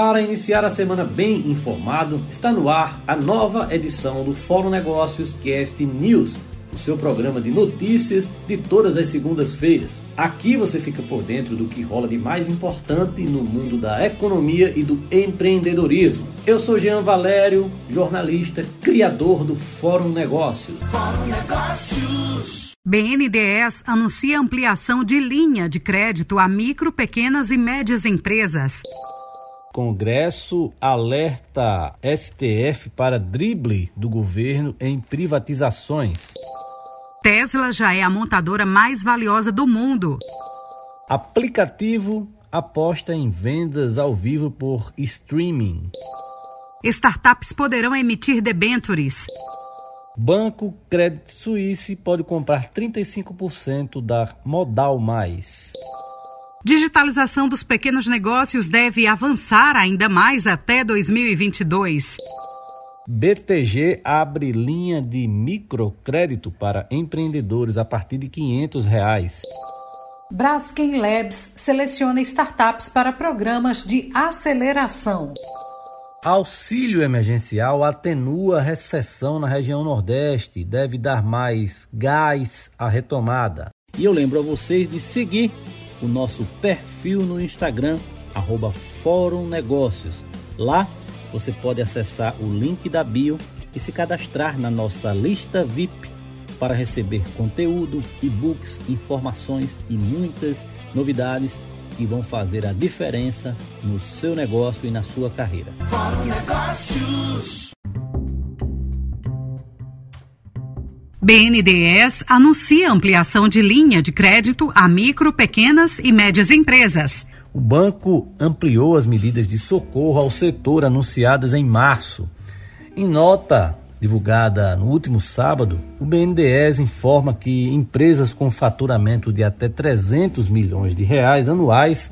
Para iniciar a semana bem informado, está no ar a nova edição do Fórum Negócios Cast News, o seu programa de notícias de todas as segundas-feiras. Aqui você fica por dentro do que rola de mais importante no mundo da economia e do empreendedorismo. Eu sou Jean Valério, jornalista, criador do Fórum Negócios. Fórum Negócios. BNDES anuncia ampliação de linha de crédito a micro, pequenas e médias empresas. Congresso alerta STF para drible do governo em privatizações. Tesla já é a montadora mais valiosa do mundo. Aplicativo aposta em vendas ao vivo por streaming. Startups poderão emitir debentures. Banco Credit Suisse pode comprar 35% da Modal Mais. Digitalização dos pequenos negócios deve avançar ainda mais até 2022. BTG abre linha de microcrédito para empreendedores a partir de 500 reais. Braskem Labs seleciona startups para programas de aceleração. Auxílio emergencial atenua a recessão na região Nordeste, deve dar mais gás à retomada. E eu lembro a vocês de seguir o nosso perfil no Instagram, arroba Fórum Negócios. Lá você pode acessar o link da bio e se cadastrar na nossa lista VIP para receber conteúdo, e-books, informações e muitas novidades que vão fazer a diferença no seu negócio e na sua carreira. Fórum Negócios. BNDES anuncia ampliação de linha de crédito a micro, pequenas e médias empresas. O banco ampliou as medidas de socorro ao setor anunciadas em março. Em nota divulgada no último sábado, o BNDES informa que empresas com faturamento de até 300 milhões de reais anuais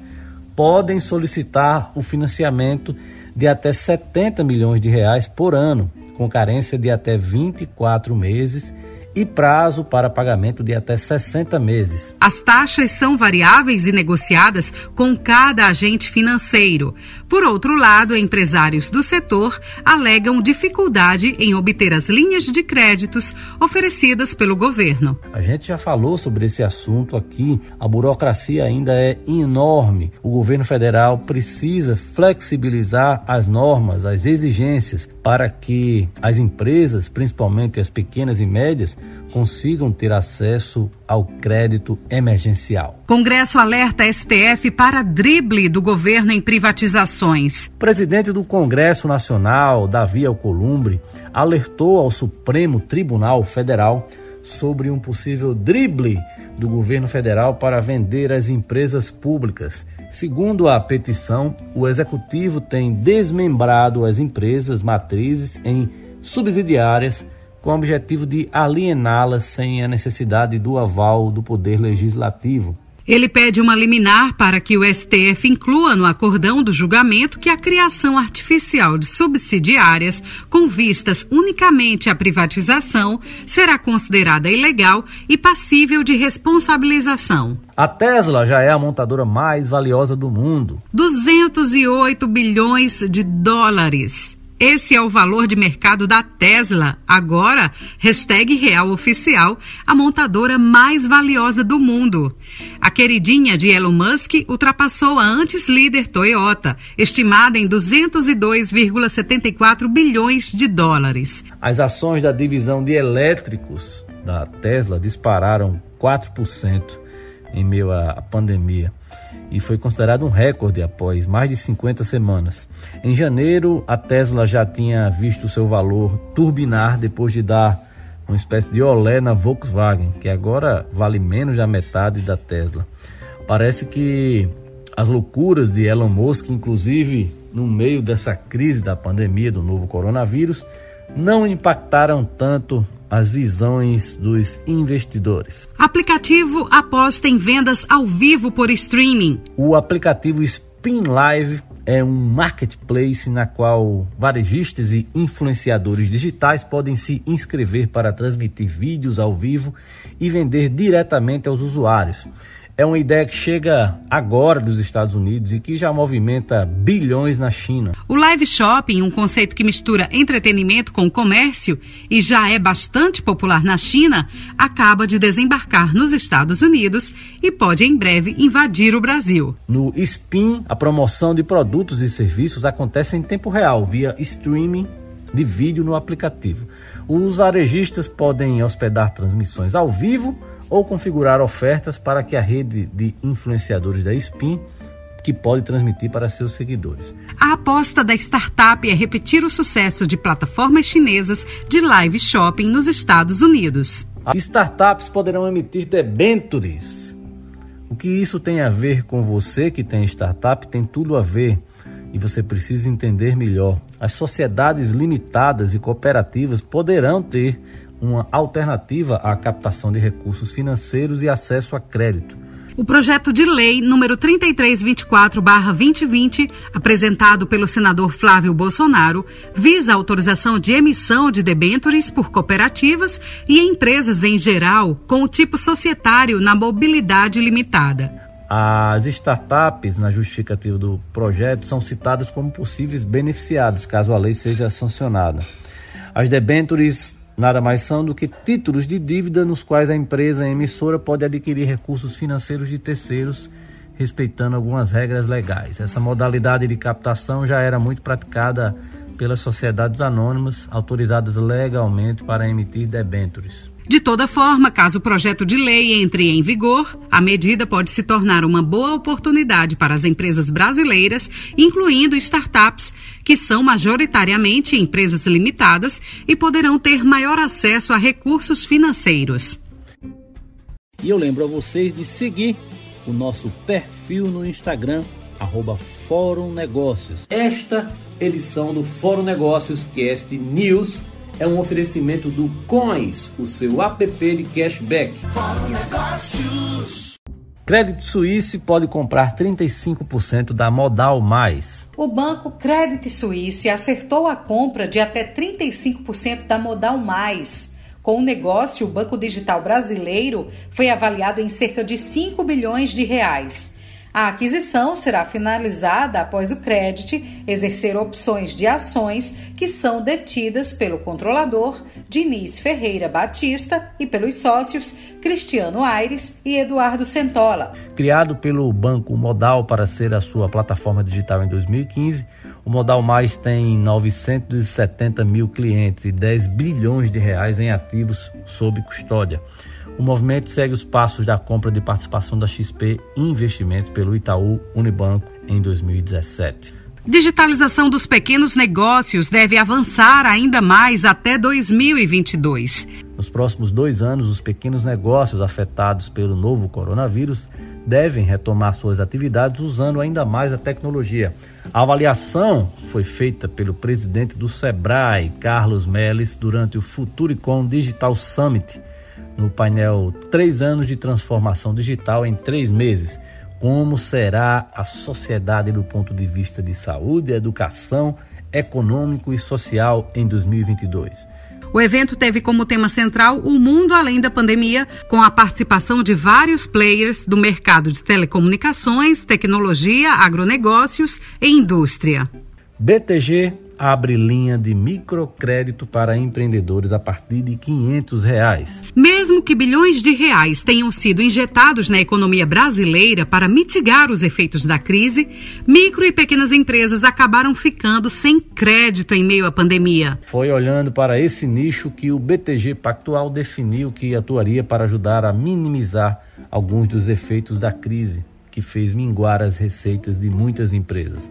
podem solicitar o financiamento de até 70 milhões de reais por ano, com carência de até 24 meses e prazo para pagamento de até 60 meses. As taxas são variáveis e negociadas com cada agente financeiro. Por outro lado, empresários do setor alegam dificuldade em obter as linhas de créditos oferecidas pelo governo. A gente já falou sobre esse assunto aqui. A burocracia ainda é enorme. O governo federal precisa flexibilizar as normas, as exigências para que as empresas, principalmente as pequenas e médias, consigam ter acesso ao crédito emergencial. Congresso alerta STF para drible do governo em privatizações. O presidente do Congresso Nacional, Davi Alcolumbre, alertou ao Supremo Tribunal Federal sobre um possível drible do governo federal para vender as empresas públicas. Segundo a petição, o executivo tem desmembrado as empresas matrizes em subsidiárias com o objetivo de aliená-las sem a necessidade do aval do Poder Legislativo. Ele pede uma liminar para que o STF inclua no acordão do julgamento que a criação artificial de subsidiárias com vistas unicamente à privatização será considerada ilegal e passível de responsabilização. A Tesla já é a montadora mais valiosa do mundo. 208 bilhões de dólares. Esse é o valor de mercado da Tesla, agora, hashtag real oficial, a montadora mais valiosa do mundo. A queridinha de Elon Musk ultrapassou a antes líder Toyota, estimada em 202,74 bilhões de dólares. As ações da divisão de elétricos da Tesla dispararam 4% em meio à pandemia e foi considerado um recorde após mais de 50 semanas. Em janeiro, a Tesla já tinha visto seu valor turbinar depois de dar uma espécie de olé na Volkswagen, que agora vale menos da metade da Tesla. Parece que as loucuras de Elon Musk, inclusive no meio dessa crise da pandemia do novo coronavírus, não impactaram tanto as visões dos investidores. Aplicativo aposta em vendas ao vivo por streaming. O aplicativo Spin Live é um marketplace na qual varejistas e influenciadores digitais podem se inscrever para transmitir vídeos ao vivo e vender diretamente aos usuários. É uma ideia que chega agora dos Estados Unidos e que já movimenta bilhões na China. O live shopping, um conceito que mistura entretenimento com comércio e já é bastante popular na China, acaba de desembarcar nos Estados Unidos e pode em breve invadir o Brasil. No SPIN, a promoção de produtos e serviços acontece em tempo real via streaming de vídeo no aplicativo. Os varejistas podem hospedar transmissões ao vivo ou configurar ofertas para que a rede de influenciadores da SPIN que pode transmitir para seus seguidores. A aposta da startup é repetir o sucesso de plataformas chinesas de live shopping nos Estados Unidos. Startups poderão emitir debentures. O que isso tem a ver com você que tem startup tem tudo a ver e você precisa entender melhor. As sociedades limitadas e cooperativas poderão ter uma alternativa à captação de recursos financeiros e acesso a crédito. O projeto de lei número 3324/2020, apresentado pelo senador Flávio Bolsonaro, visa a autorização de emissão de debêntures por cooperativas e empresas em geral com o tipo societário na mobilidade limitada. As startups, na justificativa do projeto, são citadas como possíveis beneficiados, caso a lei seja sancionada. As debêntures nada mais são do que títulos de dívida nos quais a empresa emissora pode adquirir recursos financeiros de terceiros, respeitando algumas regras legais. Essa modalidade de captação já era muito praticada pelas sociedades anônimas autorizadas legalmente para emitir debêntures. De toda forma, caso o projeto de lei entre em vigor, a medida pode se tornar uma boa oportunidade para as empresas brasileiras, incluindo startups, que são majoritariamente empresas limitadas e poderão ter maior acesso a recursos financeiros. E eu lembro a vocês de seguir o nosso perfil no Instagram, arroba Fórum Negócios. Esta edição do Fórum Negócios Cast News é um oferecimento do Coins, o seu app de cashback. Fórum Negócios. Credit Suisse pode comprar 35% da Modal Mais. O banco Credit Suisse acertou a compra de até 35% da Modal Mais. Com o negócio, o Banco Digital Brasileiro foi avaliado em cerca de 5 bilhões de reais. A aquisição será finalizada após o crédito exercer opções de ações que são detidas pelo controlador Diniz Ferreira Batista e pelos sócios Cristiano Aires e Eduardo Centola. Criado pelo Banco Modal para ser a sua plataforma digital em 2015, o Modal Mais tem 970 mil clientes e 10 bilhões de reais em ativos sob custódia. O movimento segue os passos da compra de participação da XP Investimentos pelo Itaú Unibanco em 2017. Digitalização dos pequenos negócios deve avançar ainda mais até 2022. Nos próximos dois anos, os pequenos negócios afetados pelo novo coronavírus devem retomar suas atividades usando ainda mais a tecnologia. A avaliação foi feita pelo presidente do Sebrae, Carlos Melles, durante o Futuricom Digital Summit no painel Três anos de transformação digital em três meses. Como será a sociedade do ponto de vista de saúde, educação, econômico e social em 2022? O evento teve como tema central o mundo além da pandemia, com a participação de vários players do mercado de telecomunicações, tecnologia, agronegócios e indústria. BTG abre linha de microcrédito para empreendedores a partir de 500 reais. Mesmo que bilhões de reais tenham sido injetados na economia brasileira para mitigar os efeitos da crise, micro e pequenas empresas acabaram ficando sem crédito em meio à pandemia. Foi olhando para esse nicho que o BTG Pactual definiu que atuaria para ajudar a minimizar alguns dos efeitos da crise que fez minguar as receitas de muitas empresas.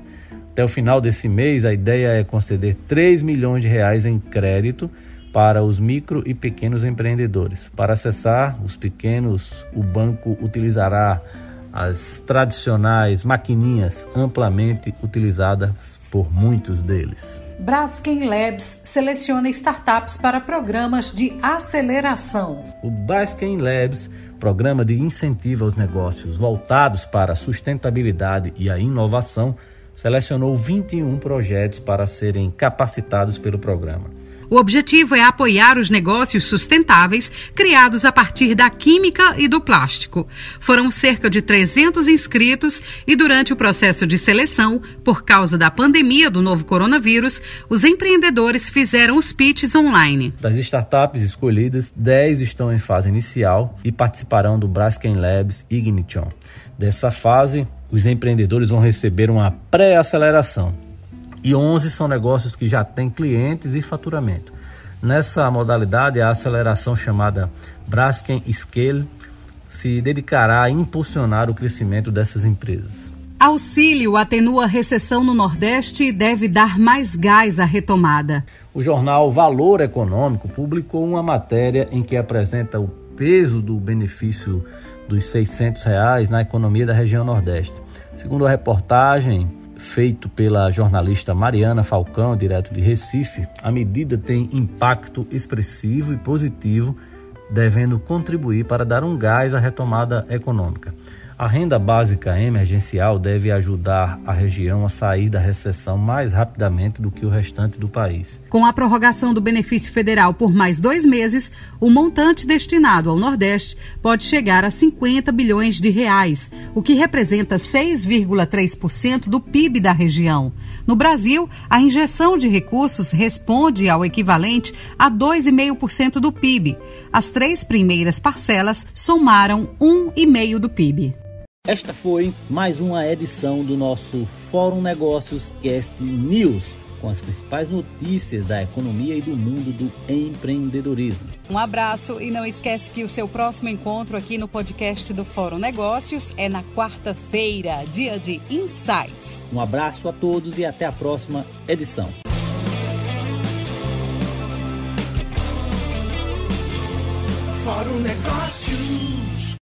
Até o final desse mês, a ideia é conceder 3 milhões de reais em crédito para os micro e pequenos empreendedores. Para acessar os pequenos, o banco utilizará as tradicionais maquininhas amplamente utilizadas por muitos deles. Braskem Labs seleciona startups para programas de aceleração. O Braskem Labs, programa de incentivo aos negócios voltados para a sustentabilidade e a inovação, selecionou 21 projetos para serem capacitados pelo programa. O objetivo é apoiar os negócios sustentáveis criados a partir da química e do plástico. Foram cerca de 300 inscritos e, durante o processo de seleção, por causa da pandemia do novo coronavírus, os empreendedores fizeram os pitches online. Das startups escolhidas, 10 estão em fase inicial e participarão do Braskem Labs Ignition. Dessa fase, os empreendedores vão receber uma pré-aceleração e 11 são negócios que já têm clientes e faturamento. Nessa modalidade, a aceleração chamada Braskem Scale se dedicará a impulsionar o crescimento dessas empresas. Auxílio atenua a recessão no Nordeste e deve dar mais gás à retomada. O jornal Valor Econômico publicou uma matéria em que apresenta o peso do benefício dos 600 reais na economia da região Nordeste. Segundo a reportagem, feito pela jornalista Mariana Falcão, direto de Recife, a medida tem impacto expressivo e positivo, devendo contribuir para dar um gás à retomada econômica. A renda básica emergencial deve ajudar a região a sair da recessão mais rapidamente do que o restante do país. Com a prorrogação do benefício federal por mais dois meses, o montante destinado ao Nordeste pode chegar a 50 bilhões de reais, o que representa 6,3% do PIB da região. No Brasil, a injeção de recursos responde ao equivalente a 2,5% do PIB. As três primeiras parcelas somaram 1,5% do PIB. Esta foi mais uma edição do nosso Fórum Negócios Cast News, com as principais notícias da economia e do mundo do empreendedorismo. Um abraço e não esquece que o seu próximo encontro aqui no podcast do Fórum Negócios é na quarta-feira, dia de Insights. Um abraço a todos e até a próxima edição. Fórum Negócios